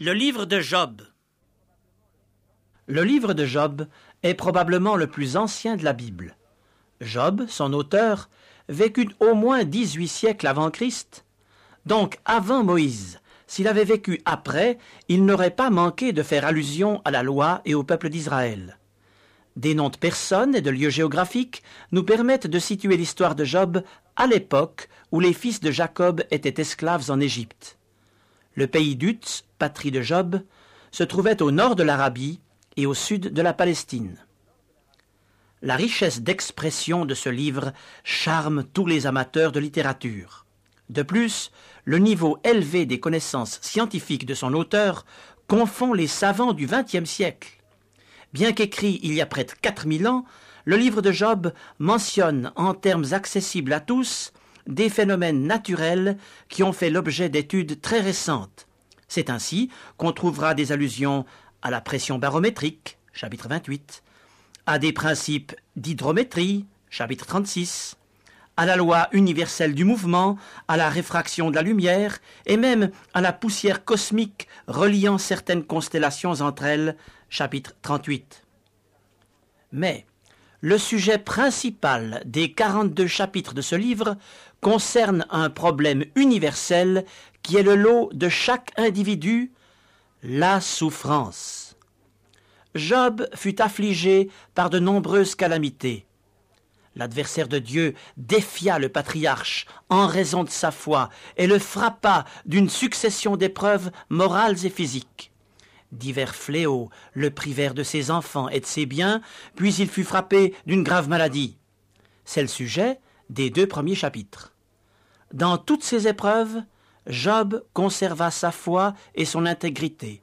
Le livre de Job. Le livre de Job est probablement le plus ancien de la Bible. Job, son auteur, vécut au moins dix-huit siècles avant Christ, donc avant Moïse. S'il avait vécu après, il n'aurait pas manqué de faire allusion à la loi et au peuple d'Israël. Des noms de personnes et de lieux géographiques nous permettent de situer l'histoire de Job à l'époque où les fils de Jacob étaient esclaves en Égypte. Le pays d'Utz, patrie de Job, se trouvait au nord de l'Arabie et au sud de la Palestine. La richesse d'expression de ce livre charme tous les amateurs de littérature. De plus, le niveau élevé des connaissances scientifiques de son auteur confond les savants du XXe siècle. Bien qu'écrit il y a près de 4000 ans, le livre de Job mentionne en termes accessibles à tous des phénomènes naturels qui ont fait l'objet d'études très récentes. C'est ainsi qu'on trouvera des allusions à la pression barométrique, chapitre 28, à des principes d'hydrométrie, chapitre 36, à la loi universelle du mouvement, à la réfraction de la lumière, et même à la poussière cosmique reliant certaines constellations entre elles, chapitre 38. Mais le sujet principal des 42 chapitres de ce livre concerne un problème universel qui est le lot de chaque individu, la souffrance. Job fut affligé par de nombreuses calamités. L'adversaire de Dieu défia le patriarche en raison de sa foi et le frappa d'une succession d'épreuves morales et physiques. Divers fléaux le privèrent de ses enfants et de ses biens, puis il fut frappé d'une grave maladie. C'est le sujet des deux premiers chapitres. Dans toutes ces épreuves, Job conserva sa foi et son intégrité.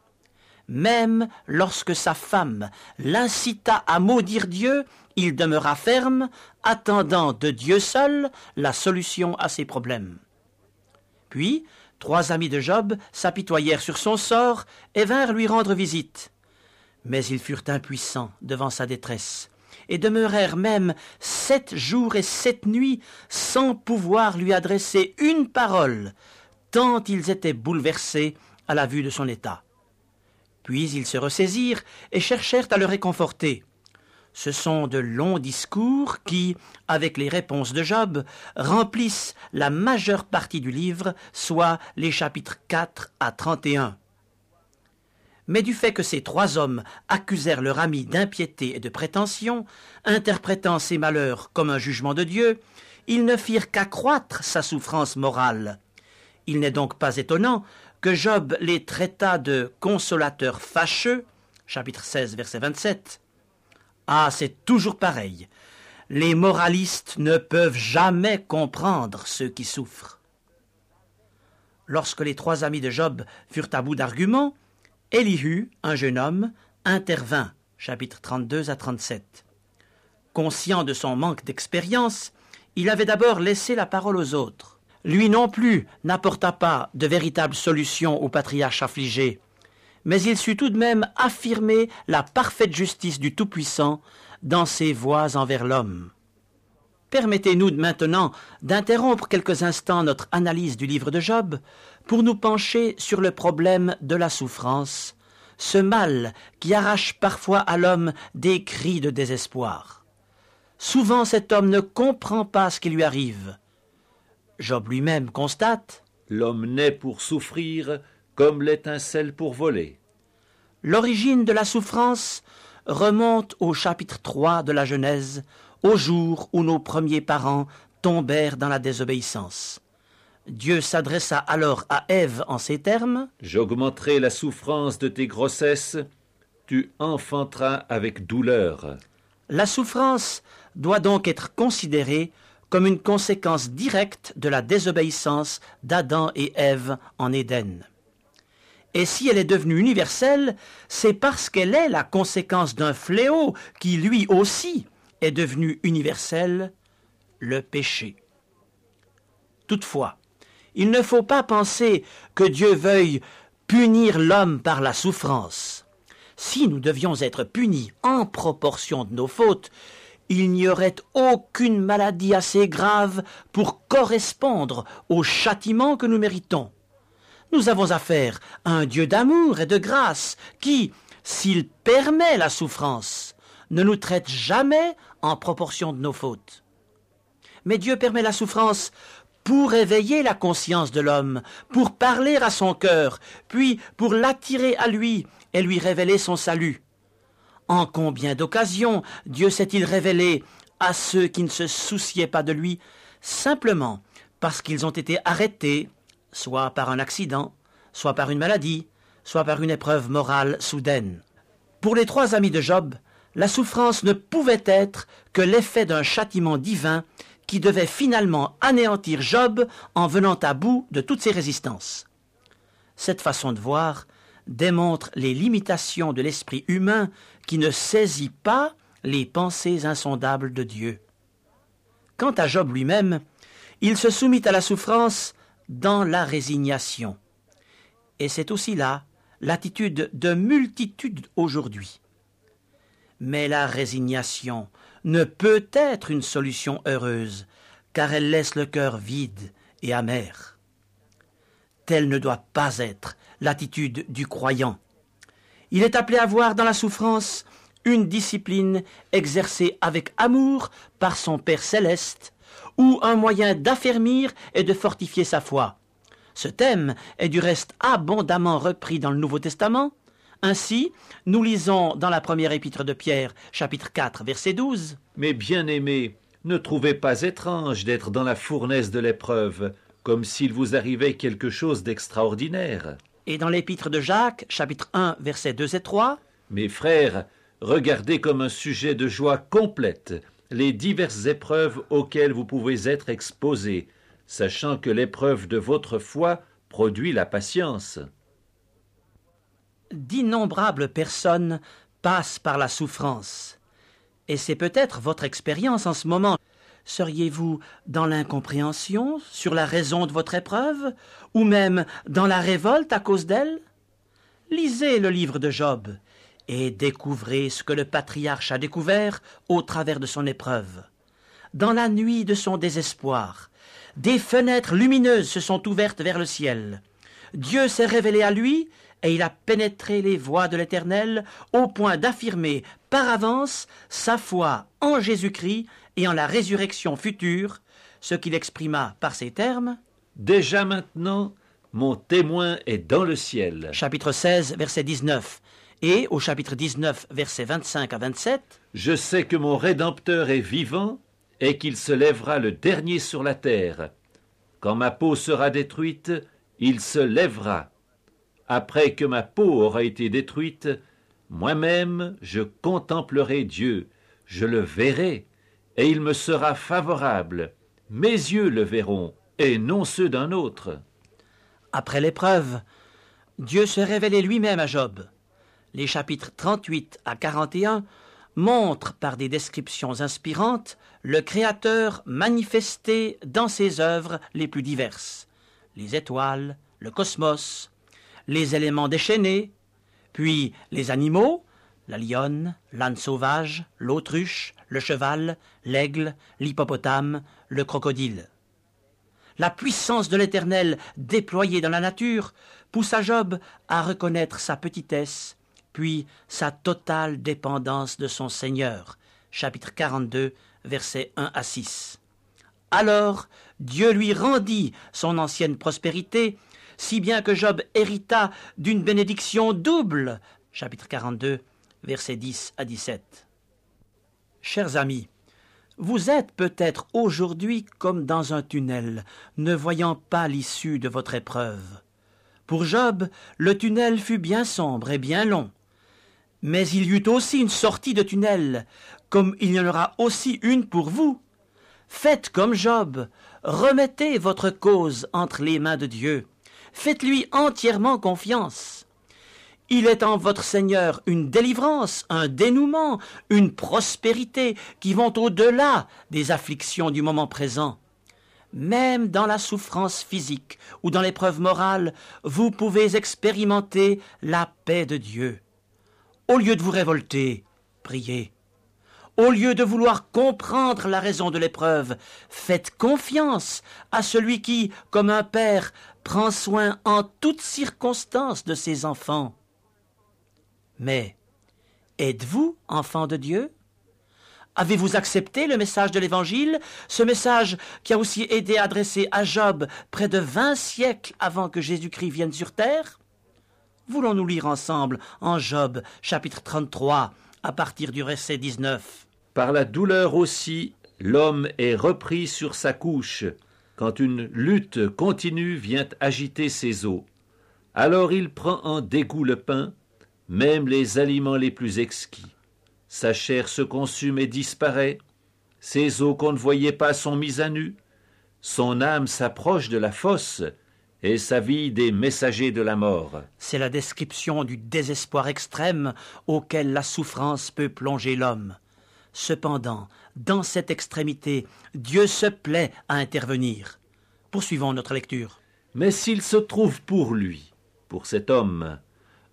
Même lorsque sa femme l'incita à maudire Dieu, il demeura ferme, attendant de Dieu seul la solution à ses problèmes. Puis, trois amis de Job s'apitoyèrent sur son sort et vinrent lui rendre visite. Mais ils furent impuissants devant sa détresse, et demeurèrent même sept jours et sept nuits sans pouvoir lui adresser une parole, tant ils étaient bouleversés à la vue de son état. Puis ils se ressaisirent et cherchèrent à le réconforter. Ce sont de longs discours qui, avec les réponses de Job, remplissent la majeure partie du livre, soit les chapitres 4 à 31. Mais du fait que ces trois hommes accusèrent leur ami d'impiété et de prétention, interprétant ces malheurs comme un jugement de Dieu, ils ne firent qu'accroître sa souffrance morale. Il n'est donc pas étonnant que Job les traita de consolateurs fâcheux, chapitre 16, verset 27. Ah, c'est toujours pareil. Les moralistes ne peuvent jamais comprendre ceux qui souffrent. Lorsque les trois amis de Job furent à bout d'arguments, Elihu, un jeune homme, intervint, chapitre 32 à 37. Conscient de son manque d'expérience, il avait d'abord laissé la parole aux autres lui non plus n'apporta pas de véritable solution au patriarche affligé, mais il sut tout de même affirmer la parfaite justice du Tout-Puissant dans ses voies envers l'homme. Permettez-nous maintenant d'interrompre quelques instants notre analyse du livre de Job pour nous pencher sur le problème de la souffrance, ce mal qui arrache parfois à l'homme des cris de désespoir. Souvent cet homme ne comprend pas ce qui lui arrive, Job lui-même constate L'homme naît pour souffrir comme l'étincelle pour voler. L'origine de la souffrance remonte au chapitre 3 de la Genèse, au jour où nos premiers parents tombèrent dans la désobéissance. Dieu s'adressa alors à Ève en ces termes J'augmenterai la souffrance de tes grossesses, tu enfanteras avec douleur. La souffrance doit donc être considérée comme une conséquence directe de la désobéissance d'Adam et Ève en Éden. Et si elle est devenue universelle, c'est parce qu'elle est la conséquence d'un fléau qui lui aussi est devenu universel, le péché. Toutefois, il ne faut pas penser que Dieu veuille punir l'homme par la souffrance. Si nous devions être punis en proportion de nos fautes, il n'y aurait aucune maladie assez grave pour correspondre au châtiment que nous méritons. Nous avons affaire à un Dieu d'amour et de grâce qui, s'il permet la souffrance, ne nous traite jamais en proportion de nos fautes. Mais Dieu permet la souffrance pour éveiller la conscience de l'homme, pour parler à son cœur, puis pour l'attirer à lui et lui révéler son salut. En combien d'occasions Dieu s'est-il révélé à ceux qui ne se souciaient pas de lui, simplement parce qu'ils ont été arrêtés, soit par un accident, soit par une maladie, soit par une épreuve morale soudaine? Pour les trois amis de Job, la souffrance ne pouvait être que l'effet d'un châtiment divin qui devait finalement anéantir Job en venant à bout de toutes ses résistances. Cette façon de voir démontre les limitations de l'esprit humain qui ne saisit pas les pensées insondables de Dieu. Quant à Job lui-même, il se soumit à la souffrance dans la résignation. Et c'est aussi là l'attitude de multitudes aujourd'hui. Mais la résignation ne peut être une solution heureuse, car elle laisse le cœur vide et amer. Telle ne doit pas être l'attitude du croyant. Il est appelé à voir dans la souffrance une discipline exercée avec amour par son Père céleste, ou un moyen d'affermir et de fortifier sa foi. Ce thème est du reste abondamment repris dans le Nouveau Testament. Ainsi, nous lisons dans la première épître de Pierre, chapitre 4, verset 12. Mais bien-aimés, ne trouvez pas étrange d'être dans la fournaise de l'épreuve, comme s'il vous arrivait quelque chose d'extraordinaire. Et dans l'épître de Jacques, chapitre 1, versets 2 et 3. Mes frères, regardez comme un sujet de joie complète les diverses épreuves auxquelles vous pouvez être exposés, sachant que l'épreuve de votre foi produit la patience. D'innombrables personnes passent par la souffrance. Et c'est peut-être votre expérience en ce moment. Seriez-vous dans l'incompréhension sur la raison de votre épreuve, ou même dans la révolte à cause d'elle? Lisez le livre de Job et découvrez ce que le patriarche a découvert au travers de son épreuve. Dans la nuit de son désespoir, des fenêtres lumineuses se sont ouvertes vers le ciel. Dieu s'est révélé à lui, et il a pénétré les voies de l'Éternel au point d'affirmer par avance sa foi en Jésus-Christ et en la résurrection future, ce qu'il exprima par ces termes. Déjà maintenant, mon témoin est dans le ciel. Chapitre 16, verset 19. Et au chapitre 19, versets 25 à 27, Je sais que mon Rédempteur est vivant et qu'il se lèvera le dernier sur la terre. Quand ma peau sera détruite, il se lèvera. Après que ma peau aura été détruite, moi-même je contemplerai Dieu, je le verrai, et il me sera favorable. Mes yeux le verront, et non ceux d'un autre. Après l'épreuve, Dieu se révélait lui-même à Job les chapitres 38 à 41 montrent par des descriptions inspirantes le Créateur manifesté dans ses œuvres les plus diverses les étoiles, le cosmos, les éléments déchaînés, puis les animaux, la lionne, l'âne sauvage, l'autruche, le cheval, l'aigle, l'hippopotame, le crocodile. La puissance de l'Éternel déployée dans la nature poussa Job à reconnaître sa petitesse puis sa totale dépendance de son Seigneur. Chapitre 42, versets 1 à 6. Alors Dieu lui rendit son ancienne prospérité, si bien que Job hérita d'une bénédiction double. Chapitre 42, versets 10 à 17. Chers amis, vous êtes peut-être aujourd'hui comme dans un tunnel, ne voyant pas l'issue de votre épreuve. Pour Job, le tunnel fut bien sombre et bien long. Mais il y eut aussi une sortie de tunnel, comme il y en aura aussi une pour vous. Faites comme Job, remettez votre cause entre les mains de Dieu, faites-lui entièrement confiance. Il est en votre Seigneur une délivrance, un dénouement, une prospérité qui vont au-delà des afflictions du moment présent. Même dans la souffrance physique ou dans l'épreuve morale, vous pouvez expérimenter la paix de Dieu. Au lieu de vous révolter, priez. Au lieu de vouloir comprendre la raison de l'épreuve, faites confiance à celui qui, comme un père, prend soin en toutes circonstances de ses enfants. Mais êtes-vous enfant de Dieu? Avez-vous accepté le message de l'Évangile, ce message qui a aussi été adressé à Job près de vingt siècles avant que Jésus-Christ vienne sur terre? Voulons-nous lire ensemble en Job chapitre 33 à partir du verset 19 Par la douleur aussi, l'homme est repris sur sa couche, quand une lutte continue vient agiter ses os. Alors il prend en dégoût le pain, même les aliments les plus exquis. Sa chair se consume et disparaît, ses os qu'on ne voyait pas sont mis à nu, son âme s'approche de la fosse, et sa vie des messagers de la mort. C'est la description du désespoir extrême auquel la souffrance peut plonger l'homme. Cependant, dans cette extrémité, Dieu se plaît à intervenir. Poursuivons notre lecture. Mais s'il se trouve pour lui, pour cet homme,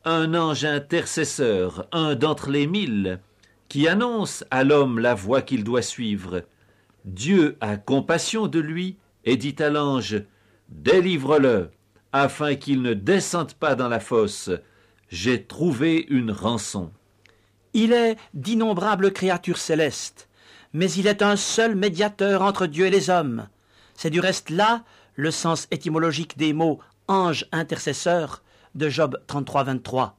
un ange intercesseur, un d'entre les mille, qui annonce à l'homme la voie qu'il doit suivre. Dieu a compassion de lui et dit à l'ange Délivre-le, afin qu'il ne descende pas dans la fosse. J'ai trouvé une rançon. Il est d'innombrables créatures célestes, mais il est un seul médiateur entre Dieu et les hommes. C'est du reste là le sens étymologique des mots ange intercesseur de Job 33, 23.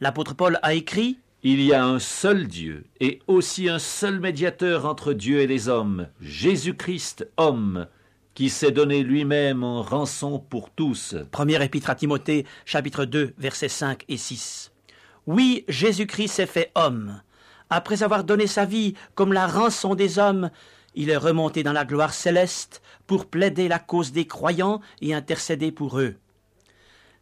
L'apôtre Paul a écrit il y a un seul Dieu et aussi un seul médiateur entre Dieu et les hommes, Jésus-Christ, homme, qui s'est donné lui-même en rançon pour tous. Première épître à Timothée, chapitre 2, versets 5 et 6. Oui, Jésus-Christ s'est fait homme. Après avoir donné sa vie comme la rançon des hommes, il est remonté dans la gloire céleste pour plaider la cause des croyants et intercéder pour eux.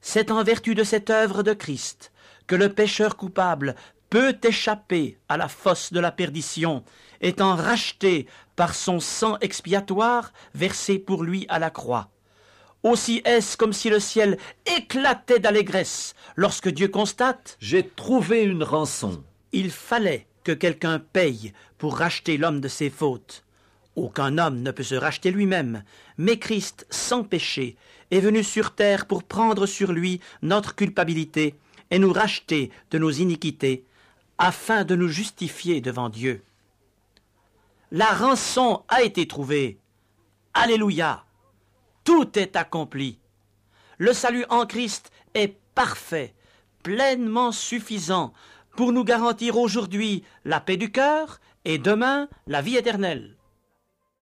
C'est en vertu de cette œuvre de Christ que le pécheur coupable peut échapper à la fosse de la perdition, étant racheté par son sang expiatoire versé pour lui à la croix. Aussi est-ce comme si le ciel éclatait d'allégresse lorsque Dieu constate J'ai trouvé une rançon. Il fallait que quelqu'un paye pour racheter l'homme de ses fautes. Aucun homme ne peut se racheter lui-même, mais Christ, sans péché, est venu sur terre pour prendre sur lui notre culpabilité et nous racheter de nos iniquités afin de nous justifier devant Dieu. La rançon a été trouvée. Alléluia. Tout est accompli. Le salut en Christ est parfait, pleinement suffisant pour nous garantir aujourd'hui la paix du cœur et demain la vie éternelle.